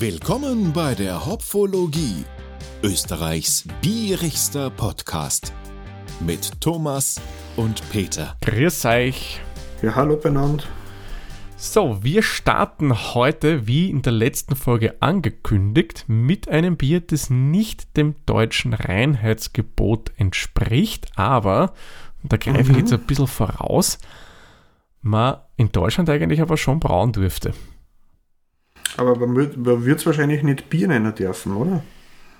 Willkommen bei der Hopfologie, Österreichs bierigster Podcast mit Thomas und Peter. Grüß euch. Ja, hallo benannt. So, wir starten heute, wie in der letzten Folge angekündigt, mit einem Bier, das nicht dem deutschen Reinheitsgebot entspricht, aber, da greife ich jetzt ein bisschen voraus, man in Deutschland eigentlich aber schon brauen dürfte. Aber man wird es wahrscheinlich nicht Bier nennen dürfen, oder?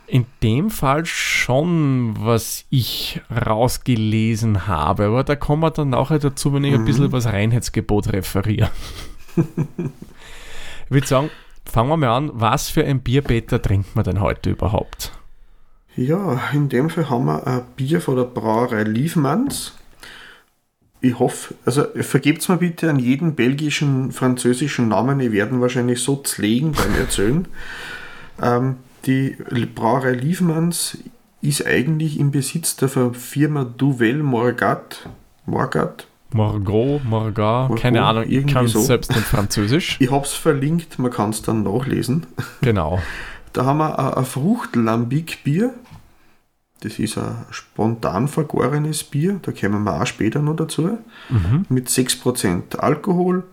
In dem Fall schon, was ich rausgelesen habe, aber da kommen wir dann nachher dazu, wenn ich mhm. ein bisschen über das Reinheitsgebot referiere. ich würde sagen, fangen wir mal an, was für ein Bierbeter trinkt man denn heute überhaupt? Ja, in dem Fall haben wir ein Bier von der Brauerei Liefmanns. Ich hoffe, also vergebt mir bitte an jeden belgischen, französischen Namen, die werden wahrscheinlich so zlegen beim Erzählen. ähm, die Brauerei Liefmanns ist eigentlich im Besitz der Firma Duvel Morgat. Morgat. Margot, Margat, keine Ahnung, ich kann es so. selbst nicht Französisch. ich habe es verlinkt, man kann es dann nachlesen. Genau. Da haben wir ein, ein Fruchtlambic-Bier. Das ist ein spontan vergorenes Bier, da kommen wir auch später noch dazu. Mhm. Mit 6% Alkohol.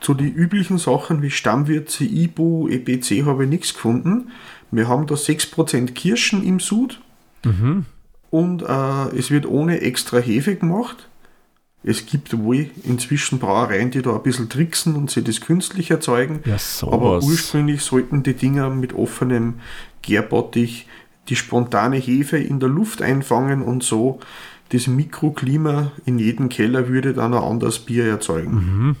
Zu den üblichen Sachen wie Stammwürze, Ibu, EPC habe ich nichts gefunden. Wir haben da 6% Kirschen im Sud mhm. und äh, es wird ohne extra Hefe gemacht. Es gibt wohl inzwischen Brauereien, die da ein bisschen tricksen und sie das künstlich erzeugen. Ja, aber ursprünglich sollten die Dinger mit offenem Gärbottich die spontane Hefe in der Luft einfangen und so das Mikroklima in jedem Keller würde dann ein anderes Bier erzeugen. Mhm.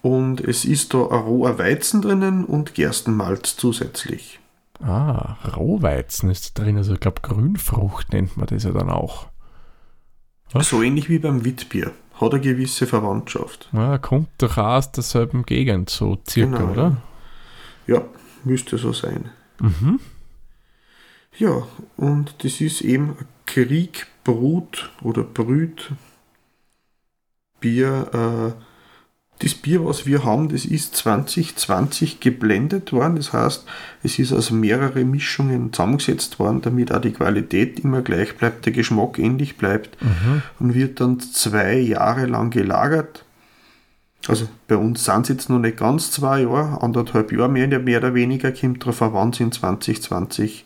Und es ist da ein roher Weizen drinnen und Gerstenmalz zusätzlich. Ah, Rohweizen ist drin. Also ich glaube Grünfrucht nennt man das ja dann auch. Was? So ähnlich wie beim Witbier. Hat eine gewisse Verwandtschaft. Ja, kommt doch aus derselben Gegend, so circa, genau. oder? Ja, müsste so sein. Mhm. Ja, und das ist eben Krieg, Brut oder Brüt, Bier, äh, das Bier, was wir haben, das ist 2020 geblendet worden. Das heißt, es ist aus mehreren Mischungen zusammengesetzt worden, damit auch die Qualität immer gleich bleibt, der Geschmack ähnlich bleibt mhm. und wird dann zwei Jahre lang gelagert. Also bei uns sind es jetzt noch nicht ganz zwei Jahre, anderthalb Jahre mehr, mehr oder weniger, kommt drauf an, wann es in 2020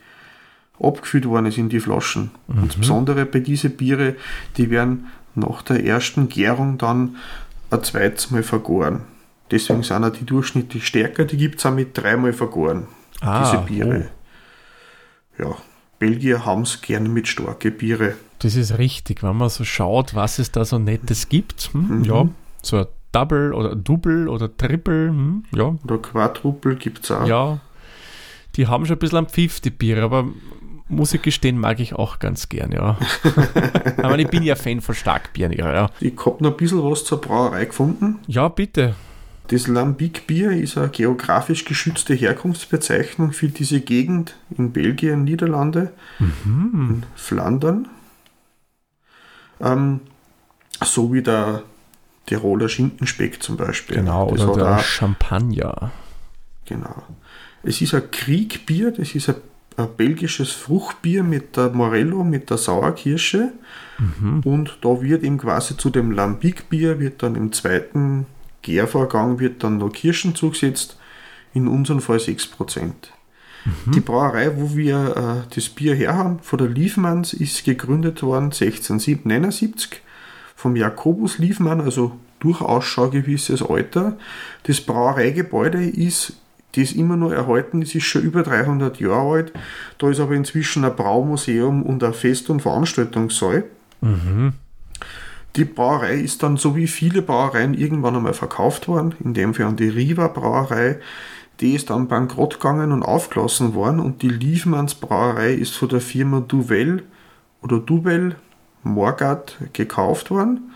abgefüllt worden ist in die Flaschen. Mhm. Und das Besondere bei diesen Biere, die werden nach der ersten Gärung dann ein zweites Mal vergoren. Deswegen sind auch die durchschnittlich stärker, die gibt es auch mit dreimal vergoren, ah, diese Biere. Oh. Ja, Belgier haben es gerne mit starke Biere. Das ist richtig, wenn man so schaut, was es da so Nettes gibt. Hm, mhm. Ja, so ein Double oder Double oder Triple, hm, ja. Oder Quadruple gibt es auch. Ja, die haben schon ein bisschen am Pfiff, die Biere, aber muss ich gestehen, mag ich auch ganz gern, ja. Aber ich bin ja Fan von Starkbieren, ja. Ich habe noch ein bisschen was zur Brauerei gefunden. Ja, bitte. Das Lambic-Bier ist eine geografisch geschützte Herkunftsbezeichnung für diese Gegend in Belgien, Niederlande, mhm. in Flandern. Ähm, so wie der Tiroler Schinkenspeck zum Beispiel. Genau, das oder der Champagner. Genau. Es ist ein Kriegbier, das ist ein ein belgisches Fruchtbier mit der Morello, mit der Sauerkirsche. Mhm. Und da wird eben quasi zu dem Lambic-Bier, wird dann im zweiten Gärvorgang wird dann noch Kirschen zugesetzt, in unserem Fall 6%. Mhm. Die Brauerei, wo wir äh, das Bier her haben, von der Liefmanns, ist gegründet worden 1679 vom Jakobus Liefmann, also durchaus schon gewisses Alter. Das Brauereigebäude ist das immer noch erhalten ist, ist schon über 300 Jahre alt. Da ist aber inzwischen ein Braumuseum und ein Fest- und Veranstaltungssaal. Mhm. Die Brauerei ist dann, so wie viele Brauereien, irgendwann einmal verkauft worden, in dem Fall an die Riva Brauerei. Die ist dann bankrott gegangen und aufgelassen worden und die Liefmanns Brauerei ist von der Firma Duvel oder Duvel Morgat gekauft worden.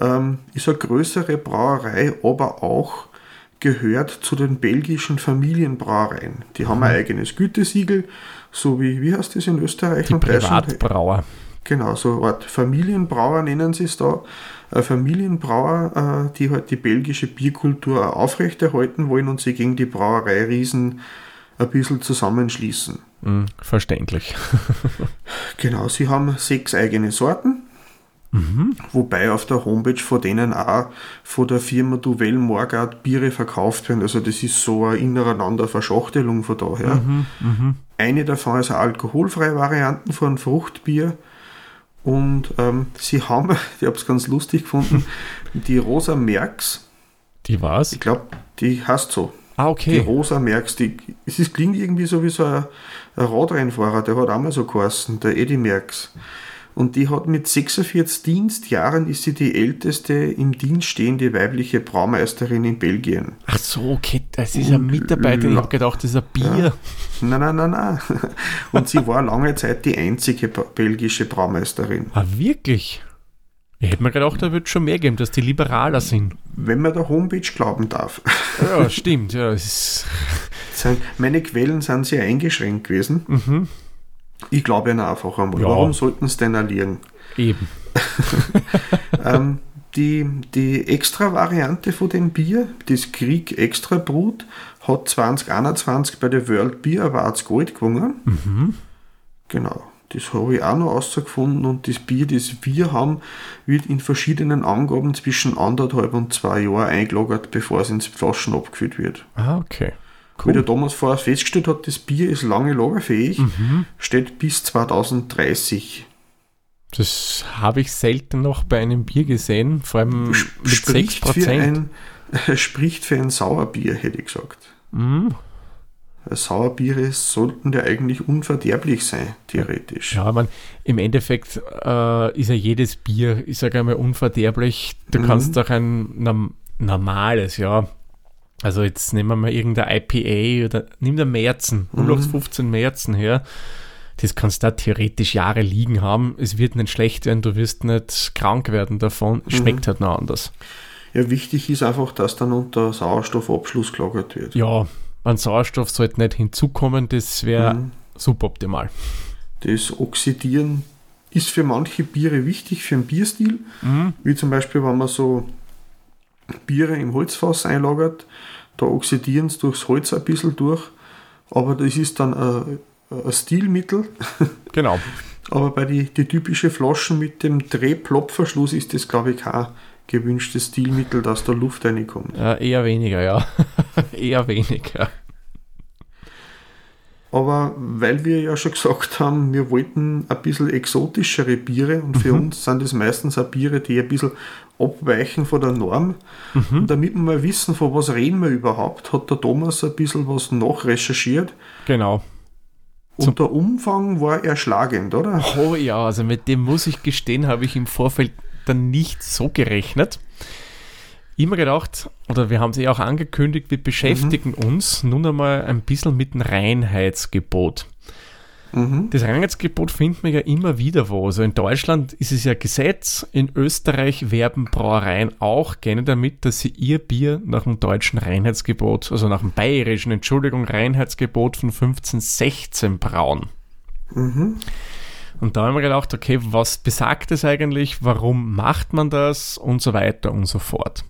Ähm, ist eine größere Brauerei, aber auch gehört zu den belgischen Familienbrauereien. Die haben ein mhm. eigenes Gütesiegel, so wie, wie heißt das in Österreich die und Privatbrauer. Genau, so eine Art Familienbrauer nennen sie es da. Ein Familienbrauer, äh, die halt die belgische Bierkultur aufrechterhalten wollen und sie gegen die Brauereiriesen ein bisschen zusammenschließen. Mhm, verständlich. genau, sie haben sechs eigene Sorten. Mhm. Wobei auf der Homepage von denen auch von der Firma Duvel Morgard Biere verkauft werden. Also das ist so eine ineinander Verschachtelung von daher. Mhm, mh. Eine davon ist eine alkoholfreie Variante von Fruchtbier. Und ähm, sie haben, ich habe es ganz lustig gefunden, die Rosa Merks. Die was? Ich glaube, die heißt so. Ah, okay. Die Rosa Merks, die, es ist, klingt irgendwie so wie so ein, ein Radrennfahrer, der hat auch mal so geheißen, der Eddie Merks. Und die hat mit 46 Dienstjahren ist sie die älteste im Dienst stehende weibliche Braumeisterin in Belgien. Ach so, okay, das ist eine Mitarbeiterin. Ich habe gedacht, das ist ein Bier. Ja. Nein, nein, nein, nein. Und sie war lange Zeit die einzige belgische Braumeisterin. Ah, wirklich? Ich hätte mir gedacht, da wird schon mehr geben, dass die liberaler sind. Wenn man der Homepage glauben darf. Ja, stimmt. Ja, es ist Meine Quellen sind sehr eingeschränkt gewesen. Mhm. Ich glaube ihnen einfach einmal. Ja. Warum sollten sie denn erliegen? Eben. ähm, die, die Extra-Variante von dem Bier, das Krieg Extra Brut, hat 2021 bei der World Beer Awards Gold gewonnen. Mhm. Genau. Das habe ich auch noch rausgefunden und das Bier, das wir haben, wird in verschiedenen Angaben zwischen anderthalb und zwei Jahren eingelagert, bevor es ins Flaschen abgefüllt wird. Ah, okay. Cool. Wie der Thomas vorher festgestellt hat, das Bier ist lange lagerfähig, mhm. steht bis 2030. Das habe ich selten noch bei einem Bier gesehen, vor allem mit spricht 6%. Für ein, spricht für ein Sauerbier, hätte ich gesagt. Mhm. Sauerbiere sollten ja eigentlich unverderblich sein, theoretisch. Ja, man, im Endeffekt äh, ist ja jedes Bier, ich sage einmal, unverderblich. Du mhm. kannst auch ein normales, ja, also jetzt nehmen wir mal irgendein IPA oder nimm der Märzen, 0815 mhm. Märzen her. Das kannst du da theoretisch Jahre liegen haben. Es wird nicht schlecht werden, du wirst nicht krank werden davon. Es schmeckt mhm. halt noch anders. Ja, wichtig ist einfach, dass dann unter Sauerstoffabschluss gelagert wird. Ja, an Sauerstoff sollte nicht hinzukommen, das wäre mhm. suboptimal. Das Oxidieren ist für manche Biere wichtig, für einen Bierstil, mhm. wie zum Beispiel, wenn man so Biere im Holzfass einlagert, da oxidieren sie durchs Holz ein bisschen durch, aber das ist dann ein, ein Stilmittel. Genau. aber bei den die typischen Flaschen mit dem Drehplopfverschluss ist das, glaube ich, kein gewünschtes Stilmittel, dass da Luft reinkommt. Ja, eher weniger, ja. eher weniger. Aber weil wir ja schon gesagt haben, wir wollten ein bisschen exotischere Biere und für mhm. uns sind das meistens auch Biere, die ein bisschen abweichen von der Norm. Mhm. Und damit wir mal wissen, von was reden wir überhaupt, hat der Thomas ein bisschen was nachrecherchiert. Genau. Und der Umfang war erschlagend, oder? Oh ja, also mit dem muss ich gestehen, habe ich im Vorfeld dann nicht so gerechnet immer gedacht, oder wir haben es ja auch angekündigt, wir beschäftigen mhm. uns nun einmal ein bisschen mit dem Reinheitsgebot. Mhm. Das Reinheitsgebot findet man ja immer wieder wo. Also in Deutschland ist es ja Gesetz, in Österreich werben Brauereien auch gerne damit, dass sie ihr Bier nach dem deutschen Reinheitsgebot, also nach dem bayerischen, Entschuldigung, Reinheitsgebot von 1516 brauen. Mhm. Und da haben wir gedacht, okay, was besagt das eigentlich, warum macht man das und so weiter und so fort.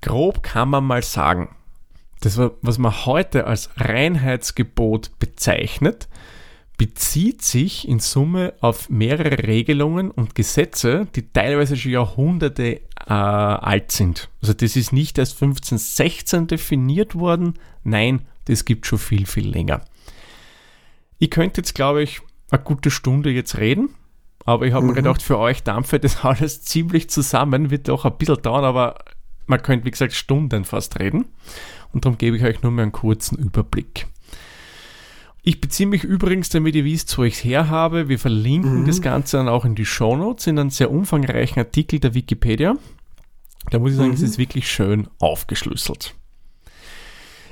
Grob kann man mal sagen, das, was man heute als Reinheitsgebot bezeichnet, bezieht sich in Summe auf mehrere Regelungen und Gesetze, die teilweise schon Jahrhunderte äh, alt sind. Also das ist nicht erst 1516 definiert worden, nein, das gibt schon viel, viel länger. Ich könnte jetzt, glaube ich, eine gute Stunde jetzt reden, aber ich habe mhm. mir gedacht, für euch dampfe das alles ziemlich zusammen, wird auch ein bisschen dauern, aber man könnte, wie gesagt, Stunden fast reden. Und darum gebe ich euch nur mal einen kurzen Überblick. Ich beziehe mich übrigens, damit ihr wisst, wo ich es her habe. Wir verlinken mhm. das Ganze dann auch in die Shownotes, in einem sehr umfangreichen Artikel der Wikipedia. Da muss ich sagen, mhm. es ist wirklich schön aufgeschlüsselt.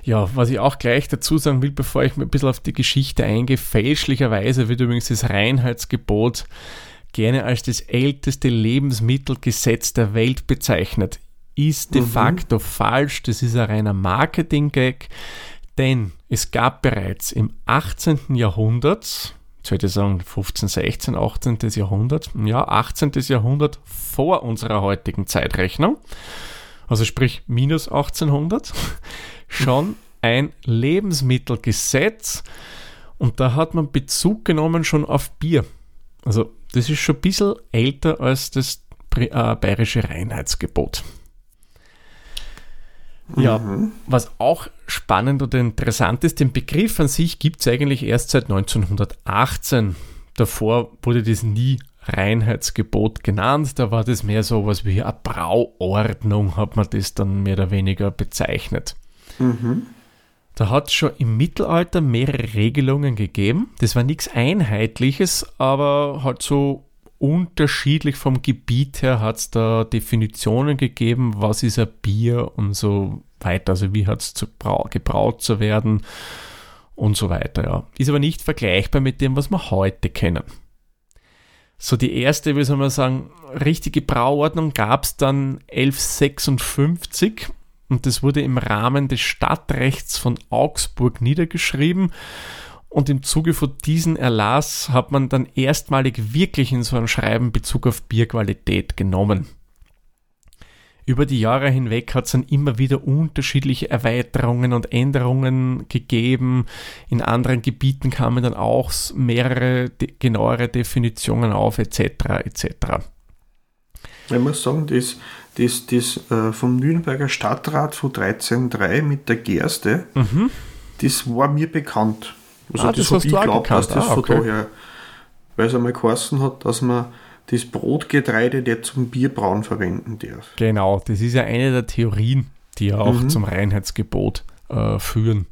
Ja, was ich auch gleich dazu sagen will, bevor ich mir ein bisschen auf die Geschichte eingehe, fälschlicherweise wird übrigens das Reinheitsgebot gerne als das älteste Lebensmittelgesetz der Welt bezeichnet ist de mhm. facto falsch. Das ist ein reiner Marketing-Gag, denn es gab bereits im 18. Jahrhundert sollte ich sagen, 15, 16, 18. Jahrhundert, ja, 18. Jahrhundert vor unserer heutigen Zeitrechnung, also sprich minus 1800, schon ein Lebensmittelgesetz und da hat man Bezug genommen schon auf Bier. Also das ist schon ein bisschen älter als das äh, bayerische Reinheitsgebot. Ja, mhm. was auch spannend oder interessant ist, den Begriff an sich gibt es eigentlich erst seit 1918. Davor wurde das nie Reinheitsgebot genannt, da war das mehr so was wie eine Brauordnung, hat man das dann mehr oder weniger bezeichnet. Mhm. Da hat es schon im Mittelalter mehrere Regelungen gegeben. Das war nichts Einheitliches, aber halt so unterschiedlich vom Gebiet her hat es da Definitionen gegeben, was ist ein Bier und so weiter. Also wie hat es gebraut zu werden und so weiter. Ja. Ist aber nicht vergleichbar mit dem, was wir heute kennen. So die erste, wie soll man sagen, richtige Brauordnung gab es dann 1156 und das wurde im Rahmen des Stadtrechts von Augsburg niedergeschrieben und im Zuge von diesem Erlass hat man dann erstmalig wirklich in so einem Schreiben Bezug auf Bierqualität genommen. Über die Jahre hinweg hat es dann immer wieder unterschiedliche Erweiterungen und Änderungen gegeben. In anderen Gebieten kamen dann auch mehrere genauere Definitionen auf, etc. etc. Ich muss sagen, das, das, das äh, vom Nürnberger Stadtrat von 13.3 mit der Gerste, mhm. das war mir bekannt. Also ah, das, habe ich geglaubt, dass das ah, okay. von daher, weil es einmal geheißen hat, dass man das Brotgetreide der zum Bierbrauen verwenden darf. Genau, das ist ja eine der Theorien, die ja auch mhm. zum Reinheitsgebot äh, führen.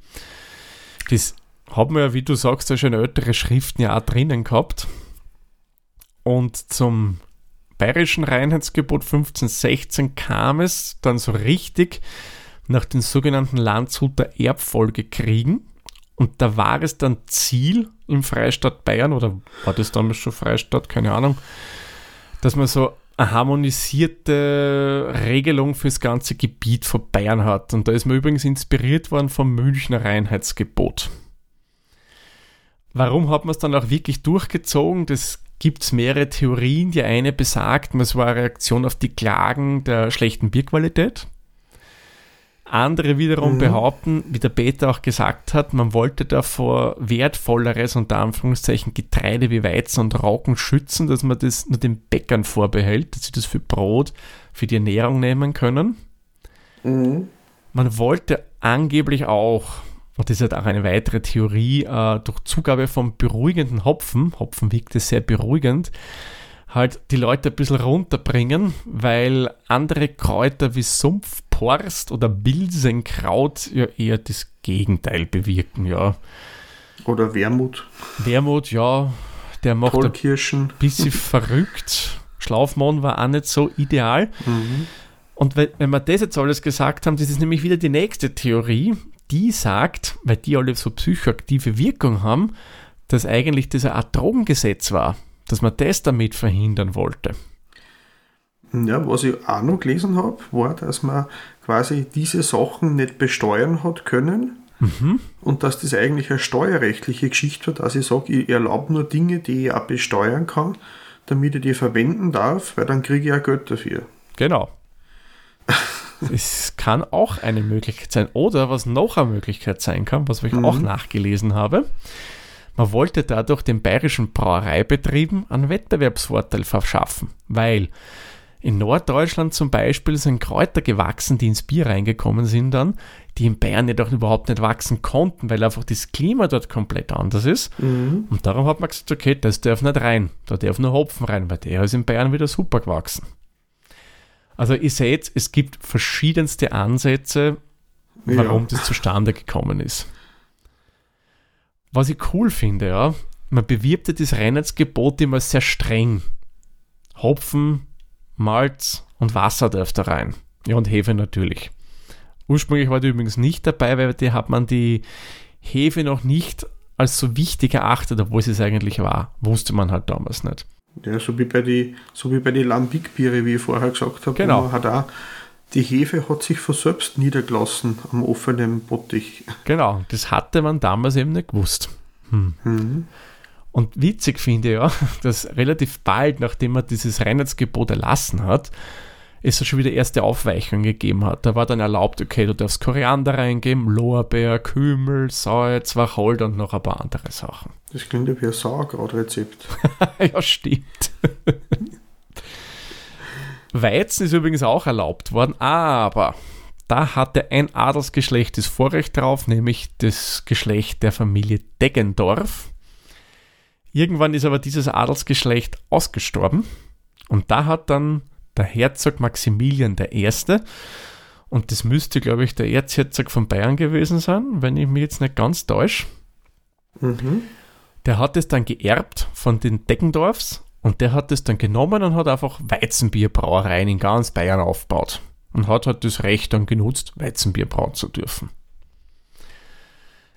Das haben wir ja, wie du sagst, ja schon ältere Schriften ja auch drinnen gehabt. Und zum bayerischen Reinheitsgebot 1516 kam es dann so richtig nach den sogenannten Landshuter Erbfolgekriegen. Und da war es dann Ziel im Freistaat Bayern, oder war das damals schon Freistaat, keine Ahnung, dass man so eine harmonisierte Regelung fürs ganze Gebiet von Bayern hat. Und da ist man übrigens inspiriert worden vom Münchner Reinheitsgebot. Warum hat man es dann auch wirklich durchgezogen? Das gibt es mehrere Theorien. Die eine besagt, es war eine Reaktion auf die Klagen der schlechten Bierqualität. Andere wiederum mhm. behaupten, wie der Peter auch gesagt hat, man wollte davor wertvolleres, unter Anführungszeichen, Getreide wie Weizen und Rauchen schützen, dass man das nur den Bäckern vorbehält, dass sie das für Brot, für die Ernährung nehmen können. Mhm. Man wollte angeblich auch, und das ist halt auch eine weitere Theorie, äh, durch Zugabe von beruhigenden Hopfen, Hopfen wirkte sehr beruhigend, halt die Leute ein bisschen runterbringen, weil andere Kräuter wie Sumpfporst oder Bilsenkraut ja eher das Gegenteil bewirken, ja. Oder Wermut. Wermut, ja, der macht ein bisschen verrückt. Schlaufmann war auch nicht so ideal. Mhm. Und wenn wir das jetzt alles gesagt haben, das ist nämlich wieder die nächste Theorie, die sagt, weil die alle so psychoaktive Wirkung haben, dass eigentlich das ein Drogengesetz war dass man das damit verhindern wollte. Ja, was ich auch noch gelesen habe, war, dass man quasi diese Sachen nicht besteuern hat können mhm. und dass das eigentlich eine steuerrechtliche Geschichte war, dass ich sage, ich erlaube nur Dinge, die ich auch besteuern kann, damit ich die verwenden darf, weil dann kriege ich ja Geld dafür. Genau. Es kann auch eine Möglichkeit sein. Oder was noch eine Möglichkeit sein kann, was ich mhm. auch nachgelesen habe, man wollte dadurch den bayerischen Brauereibetrieben einen Wettbewerbsvorteil verschaffen, weil in Norddeutschland zum Beispiel sind Kräuter gewachsen, die ins Bier reingekommen sind dann, die in Bayern jedoch überhaupt nicht wachsen konnten, weil einfach das Klima dort komplett anders ist. Mhm. Und darum hat man gesagt, okay, das darf nicht rein, da darf nur Hopfen rein, weil der ist in Bayern wieder super gewachsen. Also ihr seht, es gibt verschiedenste Ansätze, warum ja. das zustande gekommen ist. Was ich cool finde, ja, man bewirbt das Reinheitsgebot immer sehr streng. Hopfen, Malz und Wasser darf da rein. Ja, und Hefe natürlich. Ursprünglich war die übrigens nicht dabei, weil die hat man die Hefe noch nicht als so wichtig erachtet, obwohl sie es eigentlich war. Wusste man halt damals nicht. Ja, so wie bei den so Lambic-Biere, wie ich vorher gesagt habe. Genau. Hat auch, die Hefe hat sich von selbst niedergelassen am offenen Bottich. Genau, das hatte man damals eben nicht gewusst. Hm. Mhm. Und witzig finde ich ja, dass relativ bald, nachdem er dieses Reinheitsgebot erlassen hat, es schon wieder erste Aufweichungen gegeben hat. Da war dann erlaubt, okay, du darfst Koriander reingeben, Lorbeer, Kümmel, Salz, Wacholder und noch ein paar andere Sachen. Das klingt ja wie ein Sauerkrautrezept. ja, stimmt. Weizen ist übrigens auch erlaubt worden, aber da hatte ein Adelsgeschlecht das Vorrecht drauf, nämlich das Geschlecht der Familie Deggendorf. Irgendwann ist aber dieses Adelsgeschlecht ausgestorben und da hat dann der Herzog Maximilian I. Und das müsste, glaube ich, der Erzherzog von Bayern gewesen sein, wenn ich mich jetzt nicht ganz täusche. Mhm. Der hat es dann geerbt von den Deggendorfs und der hat es dann genommen und hat einfach Weizenbierbrauereien in ganz Bayern aufgebaut. Und hat halt das Recht dann genutzt, Weizenbier brauen zu dürfen.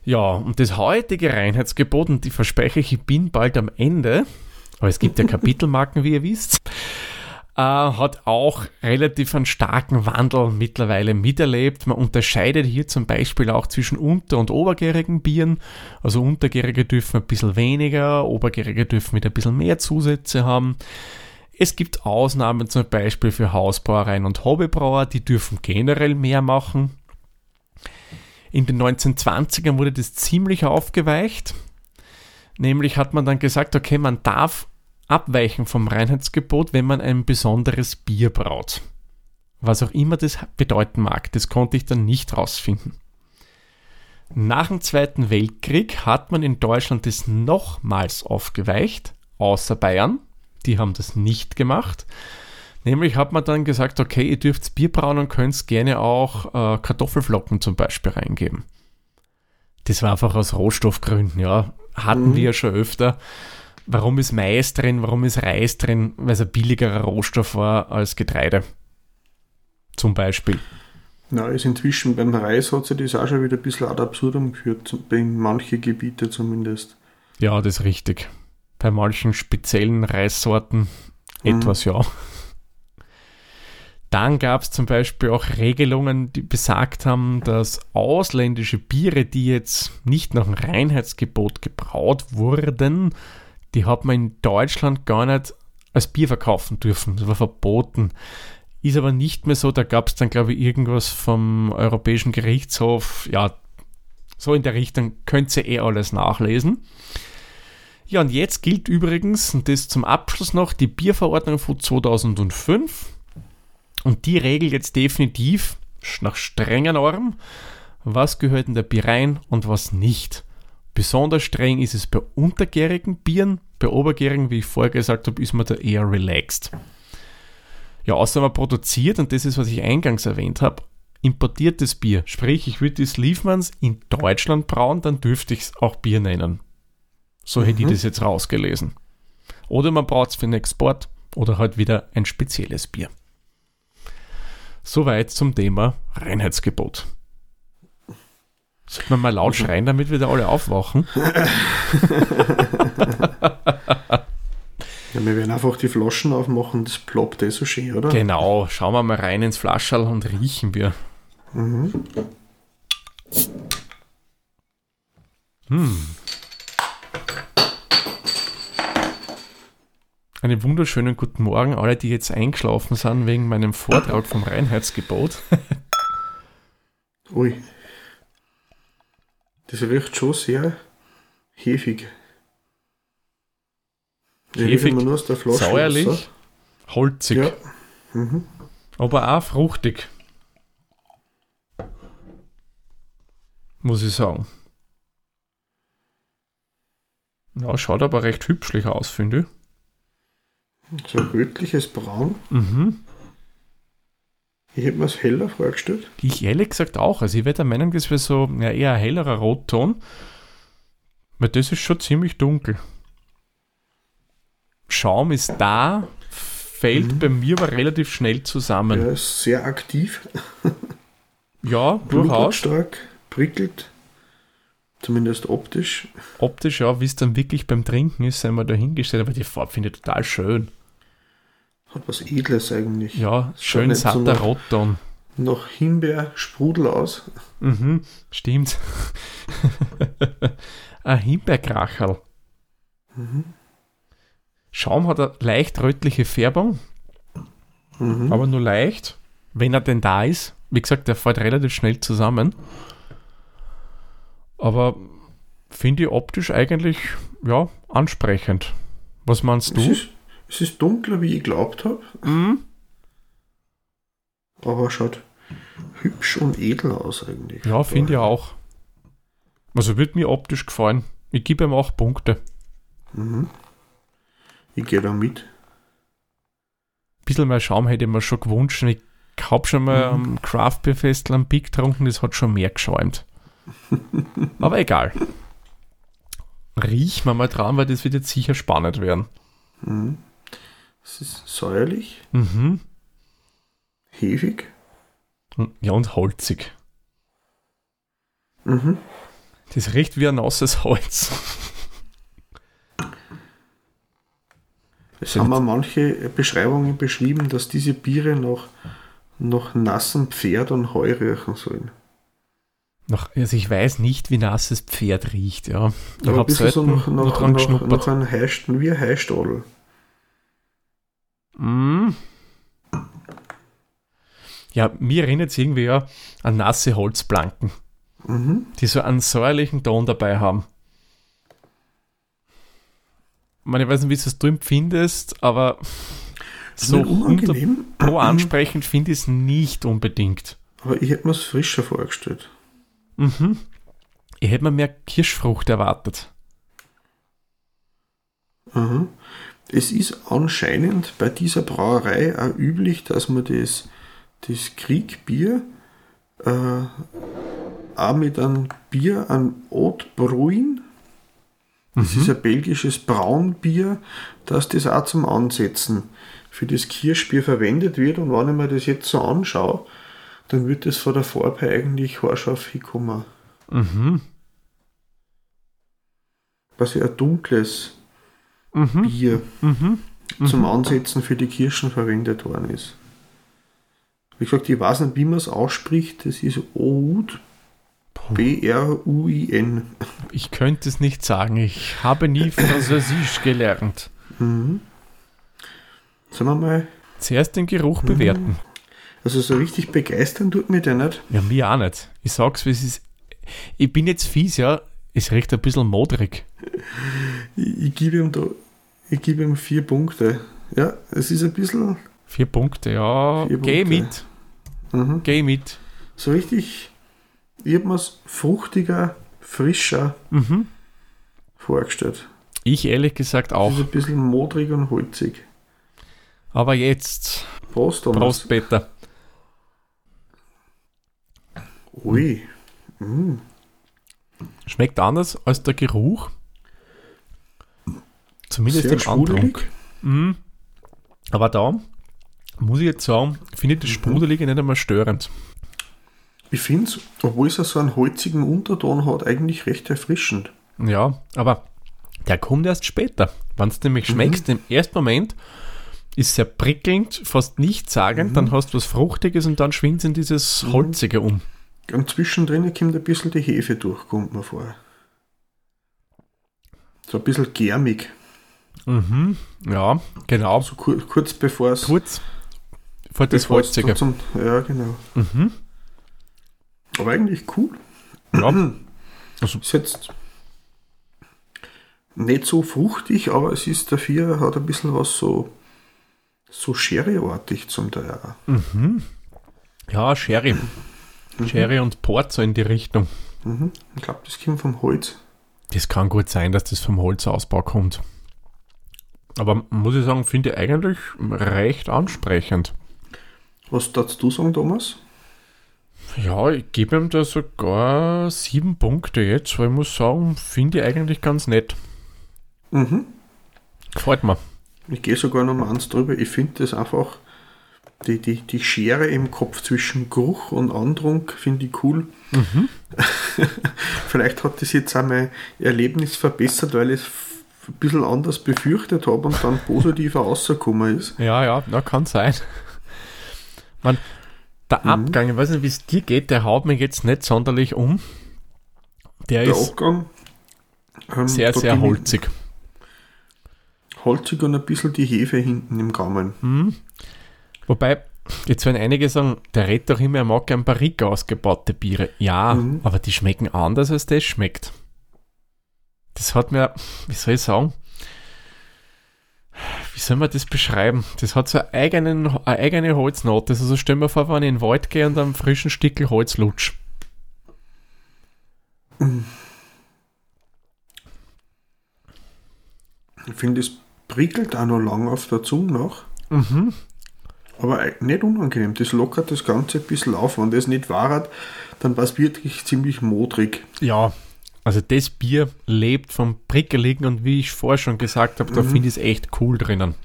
Ja, und das heutige Reinheitsgebot, und die verspreche ich, ich bin bald am Ende, aber es gibt ja Kapitelmarken, wie ihr wisst, äh, hat auch relativ einen starken Wandel mittlerweile miterlebt. Man unterscheidet hier zum Beispiel auch zwischen unter- und obergärigen Bieren. Also untergärige dürfen ein bisschen weniger, obergärige dürfen wieder ein bisschen mehr Zusätze haben. Es gibt Ausnahmen zum Beispiel für Hausbrauereien und Hobbybrauer, die dürfen generell mehr machen. In den 1920ern wurde das ziemlich aufgeweicht. Nämlich hat man dann gesagt, okay, man darf abweichen vom Reinheitsgebot, wenn man ein besonderes Bier braut. Was auch immer das bedeuten mag, das konnte ich dann nicht rausfinden. Nach dem Zweiten Weltkrieg hat man in Deutschland das nochmals aufgeweicht, außer Bayern. Die haben das nicht gemacht. Nämlich hat man dann gesagt, okay, ihr dürft Bier brauen und könnt gerne auch äh, Kartoffelflocken zum Beispiel reingeben. Das war einfach aus Rohstoffgründen, ja. Hatten mhm. wir ja schon öfter. Warum ist Mais drin? Warum ist Reis drin? Weil es ein billigerer Rohstoff war als Getreide. Zum Beispiel. Na, ist inzwischen beim Reis hat sich das auch schon wieder ein bisschen ad absurdum geführt, bei manchen Gebieten zumindest. Ja, das ist richtig. Bei manchen speziellen Reissorten mhm. etwas, ja. Dann gab es zum Beispiel auch Regelungen, die besagt haben, dass ausländische Biere, die jetzt nicht nach dem Reinheitsgebot gebraut wurden, die hat man in Deutschland gar nicht als Bier verkaufen dürfen. Das war verboten. Ist aber nicht mehr so. Da gab es dann, glaube ich, irgendwas vom Europäischen Gerichtshof. Ja, so in der Richtung könnt ihr eh alles nachlesen. Ja, und jetzt gilt übrigens, und das zum Abschluss noch, die Bierverordnung von 2005. Und die regelt jetzt definitiv nach strenger Norm, was gehört in der Bier rein und was nicht. Besonders streng ist es bei untergärigen Bieren. Bei obergärigen, wie ich vorher gesagt habe, ist man da eher relaxed. Ja, außer man produziert, und das ist, was ich eingangs erwähnt habe, importiertes Bier. Sprich, ich würde das Liefmanns in Deutschland brauen, dann dürfte ich es auch Bier nennen. So mhm. hätte ich mhm. das jetzt rausgelesen. Oder man braucht es für den Export oder halt wieder ein spezielles Bier. Soweit zum Thema Reinheitsgebot. Sollte man mal laut schreien, damit wir da alle aufwachen? ja, wir werden einfach die Flaschen aufmachen, das ploppt eh so schön, oder? Genau, schauen wir mal rein ins Flascherl und riechen wir. Mhm. Hm. Einen wunderschönen guten Morgen, alle, die jetzt eingeschlafen sind wegen meinem Vortrag vom Reinheitsgebot. Ui. Das riecht schon sehr hefig. Hefig, nur aus der Flasche säuerlich, Wasser. holzig. Ja. Mhm. Aber auch fruchtig. Muss ich sagen. Ja, schaut aber recht hübschlich aus, finde ich. So ein rötliches Braun. Mhm. Ich hätte mir es heller vorgestellt. Ich ehrlich gesagt auch. Also ich werde der Meinung, das wäre so ja, eher ein hellerer Rotton. Weil das ist schon ziemlich dunkel. Schaum ist da, fällt mhm. bei mir aber relativ schnell zusammen. Ja, ist sehr aktiv. ja, durchaus. stark, prickelt. Zumindest optisch. Optisch, ja, wie es dann wirklich beim Trinken ist, sei mal dahingestellt, aber die Farbe finde ich total schön. Hat was Edles eigentlich. Ja, schön satter so Rotton. Noch Himbeer-Sprudel aus. Mhm, stimmt. Ein Himbeerkracherl. Schaum hat eine leicht rötliche Färbung, Mhm. aber nur leicht, wenn er denn da ist. Wie gesagt, der fällt relativ schnell zusammen. Aber finde ich optisch eigentlich ja, ansprechend. Was meinst Es du? ist, es ist dunkler, wie ich glaubt habe, Mhm. aber schaut hübsch und edel aus eigentlich. Ja, finde ich auch. Also wird mir optisch gefallen. Ich gebe ihm auch Punkte. Mhm. Ich gehe da mit. Ein bisschen mehr Schaum hätte ich mir schon gewünscht. Ich habe schon mal am Craft Beer Festival am Peak getrunken, das hat schon mehr geschäumt. Aber egal. Riech wir mal dran, weil das wird jetzt sicher spannend werden. Mhm. Es ist säuerlich, Mhm. hefig. Und- Ja, und holzig. Mhm. Das riecht wie ein nasses Holz. Es haben auch manche Beschreibungen beschrieben, dass diese Biere noch, noch nassen Pferd und Heu riechen sollen. Nach, also ich weiß nicht, wie nasses Pferd riecht, ja. Ich habe so nach, nach, dran nach, geschnuppert. nach einem Heist, wie ein Heistadel. Mm. Ja, mir erinnert es irgendwie ja an nasse Holzplanken, Mhm. die so einen säuerlichen Ton dabei haben. Ich, meine, ich weiß nicht, wie du es du empfindest, aber so Nicht 100 unangenehm, pro ansprechend finde ich es nicht unbedingt. aber ich hätte mir es frischer vorgestellt. Mhm. Ich hätte mir mehr Kirschfrucht erwartet. Mhm. Es ist anscheinend bei dieser Brauerei auch üblich, dass man das, das Kriegbier äh, auch mit einem Bier, einem Haute Bruin, das ist ein belgisches Braunbier, dass das auch zum Ansetzen für das Kirschbier verwendet wird. Und wenn ich mir das jetzt so anschaue, dann wird das von der Farbe eigentlich haarscharf hinkommen. Mhm. Quasi ein dunkles Mhm. Bier Mhm. zum Ansetzen für die Kirschen verwendet worden ist. Wie gesagt, ich weiß nicht, wie man es ausspricht. Das ist Oud. B-R-U-I-N. Ich könnte es nicht sagen. Ich habe nie Französisch gelernt. Mhm. Sagen wir mal, Zuerst den Geruch Mhm. bewerten. also so richtig begeistern tut mich der nicht. Ja, mir auch nicht. Ich sag's, wie es ist. Ich bin jetzt fies, ja. Es riecht ein bisschen modrig. Ich, ich gebe ihm da, ich gebe ihm vier Punkte. Ja, es ist ein bisschen Vier Punkte, ja. Vier Geh Punkte. mit. mhm. Geh mit. so richtig, ich habe mir es fruchtiger, frischer Mhm. vorgestellt. Ich ehrlich gesagt Es auch. ist ein bisschen modrig und holzig. Aber jetzt. Prost, Thomas. Prost, Peter. Ui. Mhm. Schmeckt anders als der Geruch. Zumindest Sehr im Antrunk. sprudelig. Mhm. Aber da muss ich jetzt sagen, finde ich das Sprudelige nicht einmal störend. Ich finde es, obwohl es ja so einen holzigen Unterton hat, eigentlich recht erfrischend. Ja, aber der kommt erst später. Wenn du nämlich schmeckst, im ersten Moment ist sehr prickelnd, fast nichtssagend, dann hast du was Fruchtiges und dann schwingt es in dieses Holzige um. Und zwischendrin kommt ein bisschen die Hefe durch, kommt mir vor. So ein bisschen gärmig. Mhm. Ja, genau. So kur kurz bevor es. Kurz vor das Holzige. Zum, ja, genau. Mhm. Aber eigentlich cool. Ja. Also, Ist jetzt nicht so fruchtig, aber es ist dafür, hat ein bisschen was so, so Sherry-artig zum Teil. mhm. Ja, Sherry. Sherry und Port so in die Richtung. Mhm. Ich glaube, das kommt vom Holz. Das kann gut sein, dass das vom Holzausbau kommt. Aber muss ich sagen, finde ich eigentlich recht ansprechend. Was darfst du sagen, Thomas? Ja, ich gebe ihm da sogar sieben Punkte jetzt, weil ich muss sagen, finde ich eigentlich ganz nett. Mhm. Gefällt mir. Ich gehe sogar noch mal eins drüber. Ich finde das einfach, die, die, die Schere im Kopf zwischen Geruch und Andrunk finde ich cool. Mhm. Vielleicht hat das jetzt auch mein Erlebnis verbessert, weil es ein bisschen anders befürchtet habe und dann positiver rausgekommen ist. Ja, ja, na, kann sein. Man, der Abgang, ich weiß nicht, wie es dir geht, der haut mich jetzt nicht sonderlich um. Der Der ist Abgang. ähm, sehr, sehr holzig. holzig und ein bisschen die Hefe hinten im Gaumen. Wobei, jetzt werden einige sagen, der redet doch immer, er mag gern Barrique ausgebaute Biere. Ja, Mhm. aber die schmecken anders, als das schmeckt. Das hat mir, wie soll ich sagen, wie soll man das beschreiben? Das hat so eine, eigenen, eine eigene Holznote. Also stell mir vor, wenn ich in den Wald gehe und am frischen Stickel Holz lutsch. Ich finde, es prickelt auch noch lang auf der Zunge nach. Mhm. Aber nicht unangenehm. Das lockert das Ganze ein bisschen auf. Wenn das nicht war, dann war es wirklich ziemlich modrig. Ja, also das Bier lebt vom Prickeligen und wie ich vorher schon gesagt habe, da finde ich es echt cool drinnen.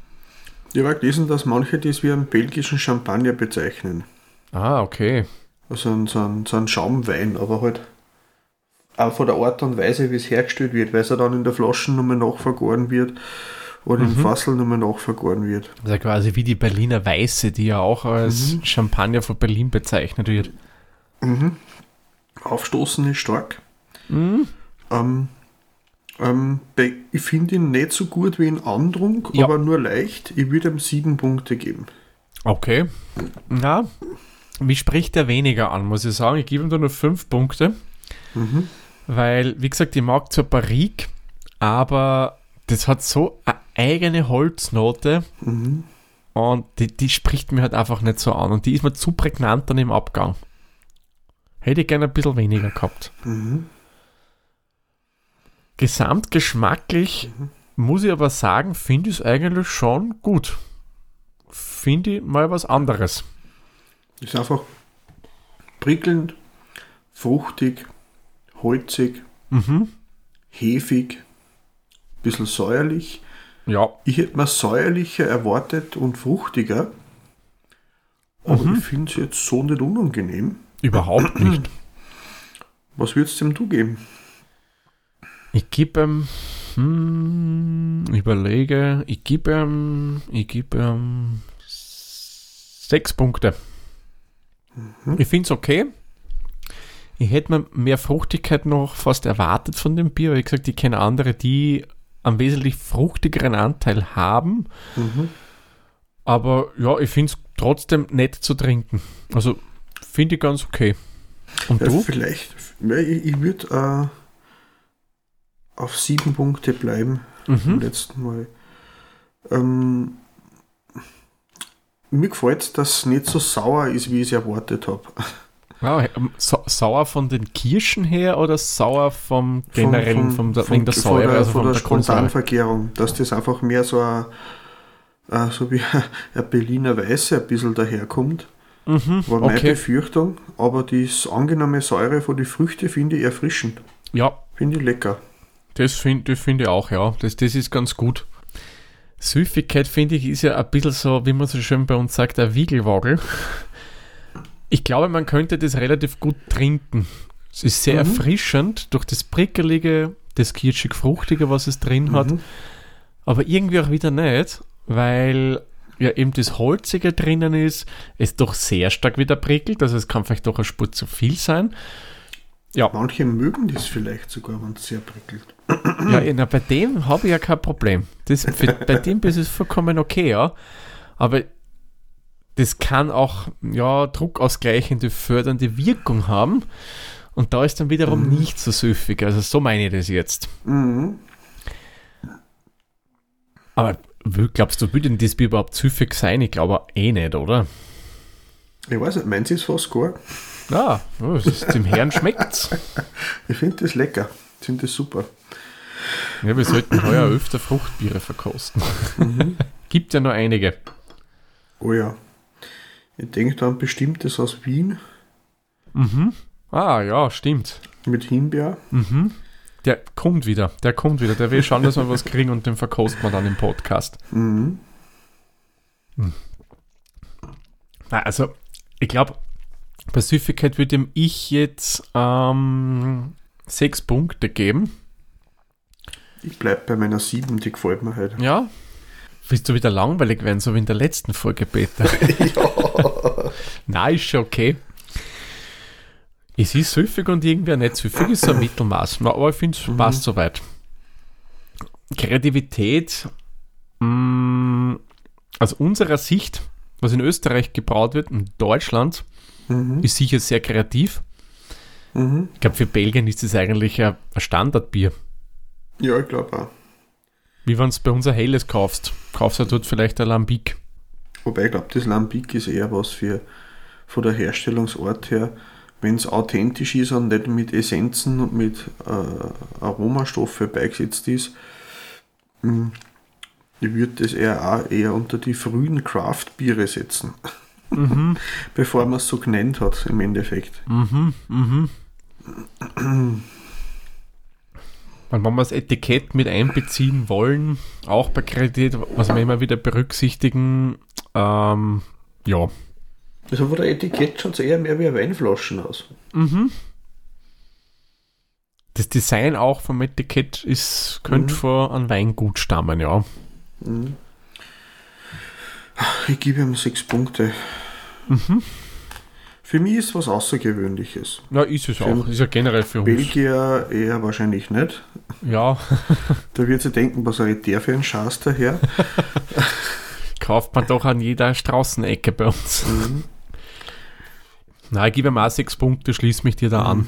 Ich habe gelesen, dass manche das wie einen belgischen Champagner bezeichnen. Ah, okay. Also ein- so ein, so ein Schaumwein, aber halt auch von der Art und Weise, wie es hergestellt wird, weil es ja dann in der Flasche nochmal nachvergoren wird oder im Fassel nochmal nachvergoren wird. Also quasi wie die Berliner Weiße, die ja auch als Champagner von Berlin bezeichnet wird. Aufstoßen ist stark. Ähm, ähm, bei- ich finde ihn nicht so gut wie in Andrung, Ja. aber nur leicht. Ich würde ihm sieben Punkte geben. Okay. Na, mich spricht er weniger an, muss ich sagen. Ich gebe ihm da nur fünf Punkte. Weil, wie gesagt, ich mag zwar Barrique, aber das hat so eine eigene Holznote und die, die spricht mir halt einfach nicht so an und die ist mir zu prägnant dann im Abgang. Hätte ich gerne ein bisschen weniger gehabt. Gesamtgeschmacklich muss ich aber sagen, finde ich es eigentlich schon gut. Finde ich mal was anderes. Ist einfach prickelnd, fruchtig, holzig, Mhm. hefig, bisschen säuerlich. Ja, Ich hätte mir säuerlicher erwartet und fruchtiger. Aber ich finde es jetzt so nicht unangenehm. überhaupt nicht. Was würdest du dem du geben? Ich gebe ihm, hm, überlege, ich gebe ihm, ich gebe ihm sechs Punkte. Ich finde es okay. Ich hätte mir mehr Fruchtigkeit noch fast erwartet von dem Bier. Wie gesagt, ich kenne andere, die einen wesentlich fruchtigeren Anteil haben. Aber ja, ich finde es trotzdem nett zu trinken. Also finde ich ganz okay. Und Ja, du? vielleicht. Ich ich würde äh, auf sieben Punkte bleiben. Mhm. Beim letzten Mal. Ähm, mir gefällt dass es nicht so sauer ist, wie ich es erwartet habe. Sa sauer von den Kirschen her oder sauer vom generellen, vom, der- wegen der Säure, von der, also von der der? Spontanvergärung, dass das einfach mehr so ein, äh, so wie ein Berliner Weiße ein bisschen daherkommt. Mhm, War meine okay. Befürchtung, aber die angenehme Säure von den Früchten finde ich erfrischend. Ja, Finde ich lecker. Das finde find ich auch, ja. Das, das ist ganz gut. Süffigkeit, finde ich, ist ja ein bisschen so, wie man so schön bei uns sagt, ein Wiegelwagel. Ich glaube, man könnte das relativ gut trinken. Es ist sehr erfrischend durch das Prickelige, das kirschig-fruchtige, was es drin hat. aber irgendwie auch wieder nicht, weil ja eben das Holzige drinnen ist, es doch sehr stark wieder prickelt, also es kann vielleicht doch eine Spur zu viel sein. Ja, Manche mögen das vielleicht sogar, wenn es sehr prickelt. ja na, bei dem habe ich ja kein Problem. Das, für, bei dem ist es vollkommen okay, ja. Aber das kann auch ja, druckausgleichende, fördernde Wirkung haben. Und da ist dann wiederum nicht so süffig. Also so meine ich das jetzt. Mhm. Aber glaubst du, würde denn das Bier überhaupt süffig sein? Ich glaube eh nicht, oder? Ich weiß nicht, meins ist fast gar. Ja, oh, ist, dem Herrn schmeckt's. Ich finde das lecker. Ich finde das super. Ja, wir sollten heuer öfter Fruchtbiere verkosten. Gibt ja noch einige. Oh ja. Ich denke da an bestimmtes aus Wien Ah, ja, stimmt. mit Himbeer. Der kommt wieder, der kommt wieder. Der will schauen, dass wir was kriegen und den verkosten wir dann im Podcast. Mhm. Na, also, ich glaube, bei Süffigkeit würde ihm ich jetzt ähm, sechs Punkte geben. Ich bleibe bei meiner 7, die gefällt mir halt. Ja. Willst du wieder langweilig werden, so wie in der letzten Folge, Peter? Nein, ist schon okay. Es ist süffig und irgendwie nicht süffig, ist so ein Mittelmaß. Aber ich finde, es passt soweit. Kreativität aus unserer Sicht, was in Österreich gebraut wird, in Deutschland, Mhm. ist sicher sehr kreativ. Mhm. Ich glaube, für Belgien ist das eigentlich ein Standardbier. Ja, ich glaube auch. Wie wenn du bei uns ein helles kaufst. Kaufst du dort vielleicht ein Lambic. Wobei ich glaube, das Lambic ist eher was für von der Herstellungsort her, wenn es authentisch ist und nicht mit Essenzen und mit äh, Aromastoffe beigesetzt ist. mh, Ich würde das eher auch eher unter die frühen Craft-Biere setzen. Bevor man es so genannt hat im Endeffekt. Mhm, mhm. Und wenn wir das Etikett mit einbeziehen wollen, auch bei Kredit, was wir immer wieder berücksichtigen, ähm, ja. Also von der Etikett schaut es eher mehr wie eine Weinflaschen aus. Das Design auch vom Etikett ist, könnte von einem Weingut stammen, ja. Ich gebe ihm sechs Punkte. Für mich ist was Außergewöhnliches. Ja, ist es auch. Ist ja generell für uns. Belgier eher wahrscheinlich nicht. Ja, Da wird sie denken, was er der für ein Schatz daher. kauft man doch an jeder Straßenecke bei uns. Na, ich gebe ihm auch sechs Punkte, schließ mich dir da an.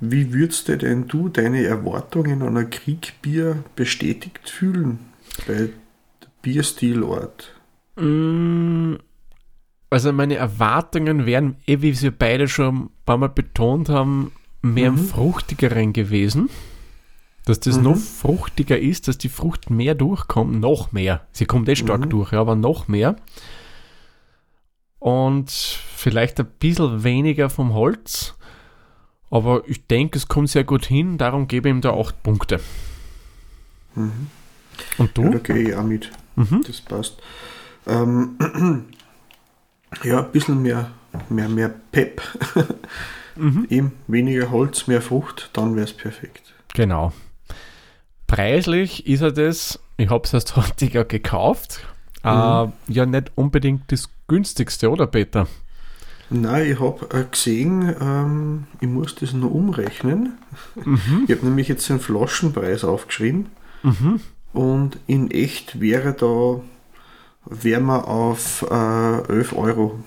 Wie würdest du denn du deine Erwartungen an ein Kriegbier bestätigt fühlen bei Bierstilort? Mm, Also meine Erwartungen wären, eh wie wir beide schon ein paar Mal betont haben, mehr im fruchtigeren gewesen. Dass das noch fruchtiger ist, dass die Frucht mehr durchkommt, noch mehr. Sie kommt eh stark durch, ja, aber noch mehr. Und vielleicht ein bisschen weniger vom Holz. Aber ich denke, es kommt sehr gut hin, darum gebe ich ihm da 8 Punkte. Und Ja, da du? gehe ich auch mit. Mhm. Das passt. Ähm, ja, ein bisschen mehr, mehr, mehr Pep. Mhm. Eben weniger Holz, mehr Frucht, dann wäre es perfekt. Genau. Preislich ist er das, ich habe es erst heute ja gekauft, äh, ja nicht unbedingt das günstigste, oder Peter? Nein, ich habe äh, gesehen, ähm, ich muss das nur umrechnen. Ich habe nämlich jetzt den Flaschenpreis aufgeschrieben und in echt wäre da, wäre man auf äh, 11 Euro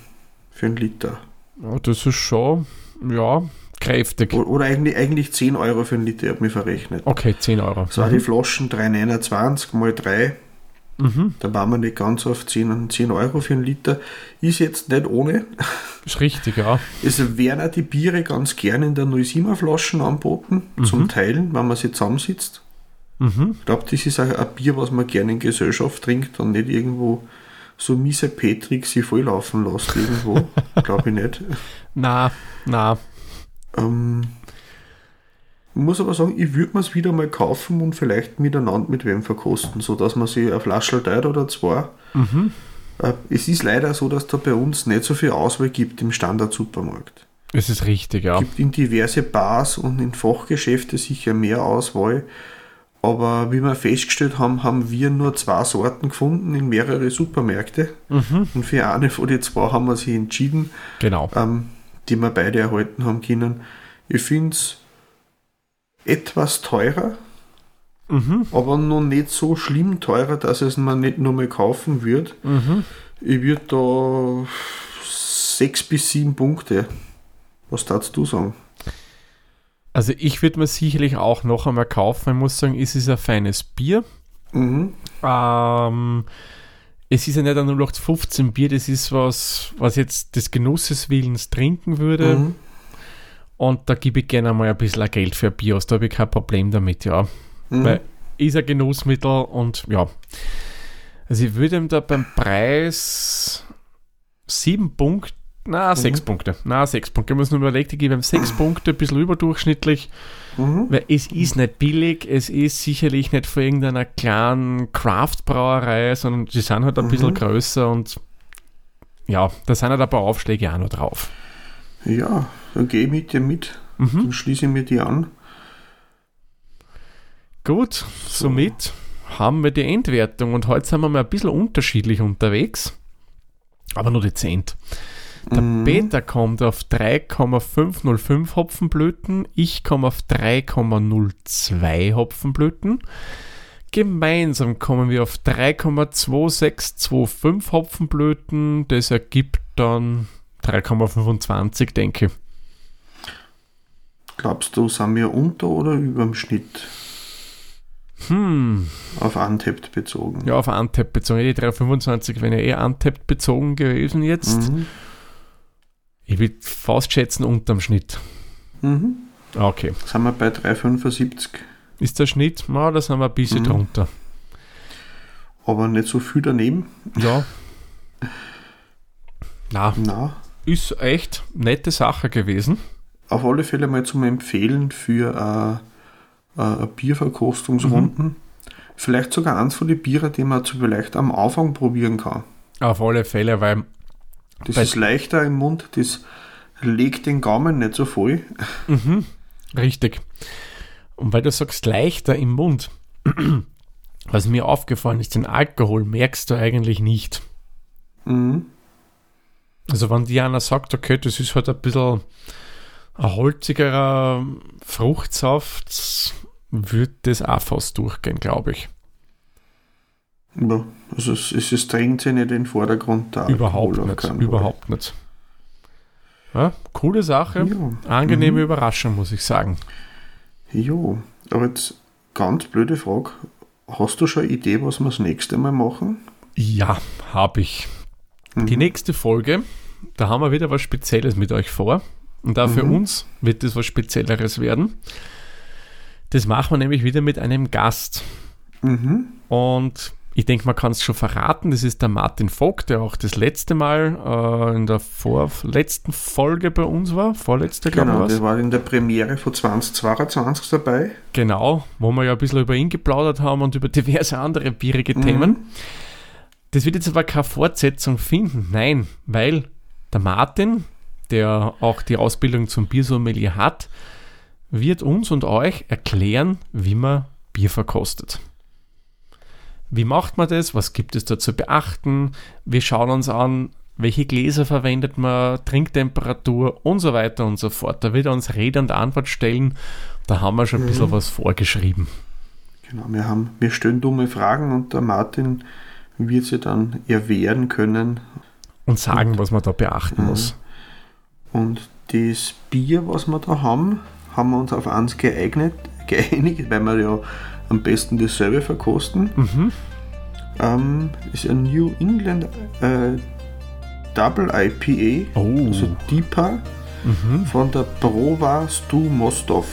für einen Liter. Ja, das ist schon, ja, kräftig. O- Oder eigentlich, eigentlich 10 Euro für einen Liter, ich habe mich verrechnet. Okay, 10 Euro. Das war die Flaschen 3,29 mal 3. Mhm. Da waren wir nicht ganz auf 10, 10 Euro für einen Liter. Ist jetzt nicht ohne. Ist richtig, ja. Es werden auch die Biere ganz gerne in der 07er Flaschen anboten, zum Teilen, wenn man sie zusammensitzt. Mhm. Ich glaube, das ist auch ein Bier, was man gerne in Gesellschaft trinkt und nicht irgendwo so miese Petrik sie volllaufen lässt irgendwo. glaube ich nicht. Na, na, Ähm, ich muss aber sagen, ich würde mir es wieder mal kaufen und vielleicht miteinander mit wem verkosten, sodass man sich eine Flasche teilt oder zwei. Äh, Es ist leider so, dass da bei uns nicht so viel Auswahl gibt im Standard-Supermarkt. es ist richtig, ja. Es gibt in diverse Bars und in Fachgeschäfte sicher mehr Auswahl. Aber wie wir festgestellt haben, haben wir nur zwei Sorten gefunden in mehrere Supermärkte. Und für eine von den zwei haben wir sich entschieden, Genau. ähm, die wir beide erhalten haben können. Ich finde es etwas teurer, Mhm. aber noch nicht so schlimm teurer, dass es man nicht nur mal kaufen wird. Mhm. Ich würde da sechs bis sieben Punkte. Was darfst du sagen? Also ich würde mir sicherlich auch noch einmal kaufen. Ich muss sagen, es ist ein feines Bier. Mhm. Ähm, es ist ja nicht ein 0815 Bier, das ist was, was jetzt des Genusses willens trinken würde. Mhm. Und da gebe ich gerne mal ein bisschen Geld für ein Bier aus. Da habe ich kein Problem damit, ja. Mhm. Weil ist ein Genussmittel und ja. Also ich würde ihm da beim Preis sieben Punkte, na sechs Punkte, na sechs Punkte. Ich muss nur überlegen, ich gebe sechs Punkte, ein bisschen überdurchschnittlich. Mhm. Weil es ist nicht billig, es ist sicherlich nicht von irgendeiner kleinen Craft-Brauerei, sondern sie sind halt ein bisschen größer und ja, da sind halt ein paar Aufschläge auch noch drauf. Ja, dann gehe ich mit dir mit. Dann schließe ich mir die an. Gut, somit haben wir die Endwertung und heute sind wir mal ein bisschen unterschiedlich unterwegs, aber nur dezent. Der Peter kommt auf 3,505 Hopfenblüten, ich komme auf 3,02 Hopfenblüten. gemeinsam kommen wir auf 3,2625 Hopfenblüten. Das ergibt dann 3,25, denke ich. Glaubst du, sind wir unter oder über dem Schnitt? Hm. Auf Untapped bezogen. Ja, auf Untapped bezogen. Die 3,25 wären ja eh Untapped bezogen gewesen jetzt. Mhm. Ich würde fast schätzen unterm Schnitt. Mhm. Okay. Sind wir bei 3,75. Ist der Schnitt? Na, da sind wir ein bisschen Mhm. drunter. Aber nicht so viel daneben. Ja. Na, Na, ist echt nette Sache gewesen. auf alle Fälle mal zum Empfehlen für äh, äh, Bierverkostungsrunden. Vielleicht sogar eins von den Bieren, die man zu vielleicht am Anfang probieren kann. Auf alle Fälle, weil Das Bei- ist leichter im Mund, das legt den Gaumen nicht so voll. Mhm, richtig. Und weil du sagst, leichter im Mund, was mir aufgefallen ist, den Alkohol merkst du eigentlich nicht. Mhm. Also wenn dir einer sagt, okay, das ist halt ein bisschen ein holzigerer Fruchtsaft, wird das auch fast durchgehen, glaube ich. Ja, also es, es, es drängt sich nicht in den Vordergrund da. überhaupt nicht. Überhaupt nicht. Ja, coole Sache. Ja. Angenehme Überraschung, muss ich sagen. Jo, aber jetzt ganz blöde Frage. Hast du schon eine Idee, was wir das nächste Mal machen? Ja, habe ich. Die nächste Folge, da haben wir wieder was Spezielles mit euch vor. Und da für Mhm. uns wird das was Spezielleres werden. Das machen wir nämlich wieder mit einem Gast. Mhm. Und ich denke, man kann es schon verraten. Das ist der Martin Vogt, der auch das letzte Mal äh, in der vorletzten Folge bei uns war. Vorletzte, glaube Genau, ich. der war's. war in der Premiere von 2022 dabei. Genau, wo wir ja ein bisschen über ihn geplaudert haben und über diverse andere bierige Themen. Das wird jetzt aber keine Fortsetzung finden. Nein, weil der Martin, der auch die Ausbildung zum Biersommelier hat, wird uns und euch erklären, wie man Bier verkostet. Wie macht man das? Was gibt es da zu beachten? Wir schauen uns an, welche Gläser verwendet man, Trinktemperatur und so weiter und so fort. Da wird er uns Rede und Antwort stellen. Da haben wir schon ein bisschen was vorgeschrieben. Genau, wir, haben, wir stellen dumme Fragen und der Martin wird sie dann erwehren können. Und sagen, was man da beachten muss. Und das Bier, was wir da haben, haben wir uns auf eins geeignet, geeinigt, weil wir ja am besten dasselbe verkosten. Mhm. Ähm, ist ein New England äh, Double IPA, Oh. also Deeper, Mhm. von der Brova Stu Mostov.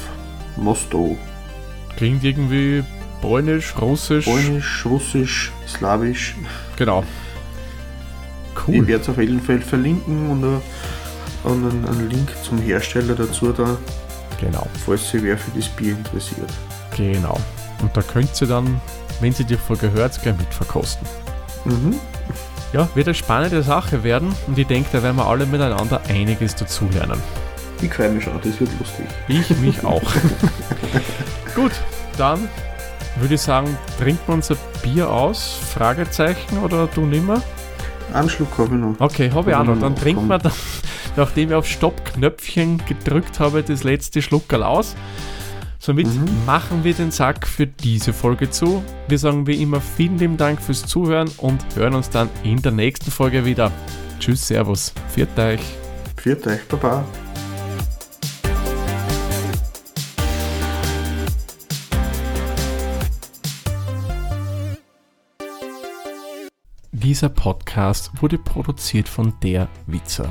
Mostow. Klingt irgendwie polnisch, russisch. Polnisch, Russisch, Slawisch. Genau. Ich Cool. werde es auf jeden Fall verlinken und, äh, und einen, einen Link zum Hersteller dazu da, Genau. falls sich wer für das Bier interessiert. Genau. Und da könnt ihr dann, wenn sie die Folge hört, gleich mitverkosten. Mhm. Ja, wird eine spannende Sache werden und ich denke, da werden wir alle miteinander einiges dazulernen. Ich freue mich schon, das wird lustig. Ich mich auch. Gut, dann würde ich sagen, trinken wir unser Bier aus? Fragezeichen oder du nimmer? Einen Schluck habe ich noch. Okay, habe ich auch noch. Dann Komm. trinken wir dann, nachdem ich auf Stopp-Knöpfchen gedrückt habe, das letzte Schluckerl aus. Somit machen wir den Sack für diese Folge zu. Wir sagen wie immer vielen lieben Dank fürs Zuhören und hören uns dann in der nächsten Folge wieder. Tschüss, Servus, viert euch. Viert euch, Baba. Dieser Podcast wurde produziert von der Witzer.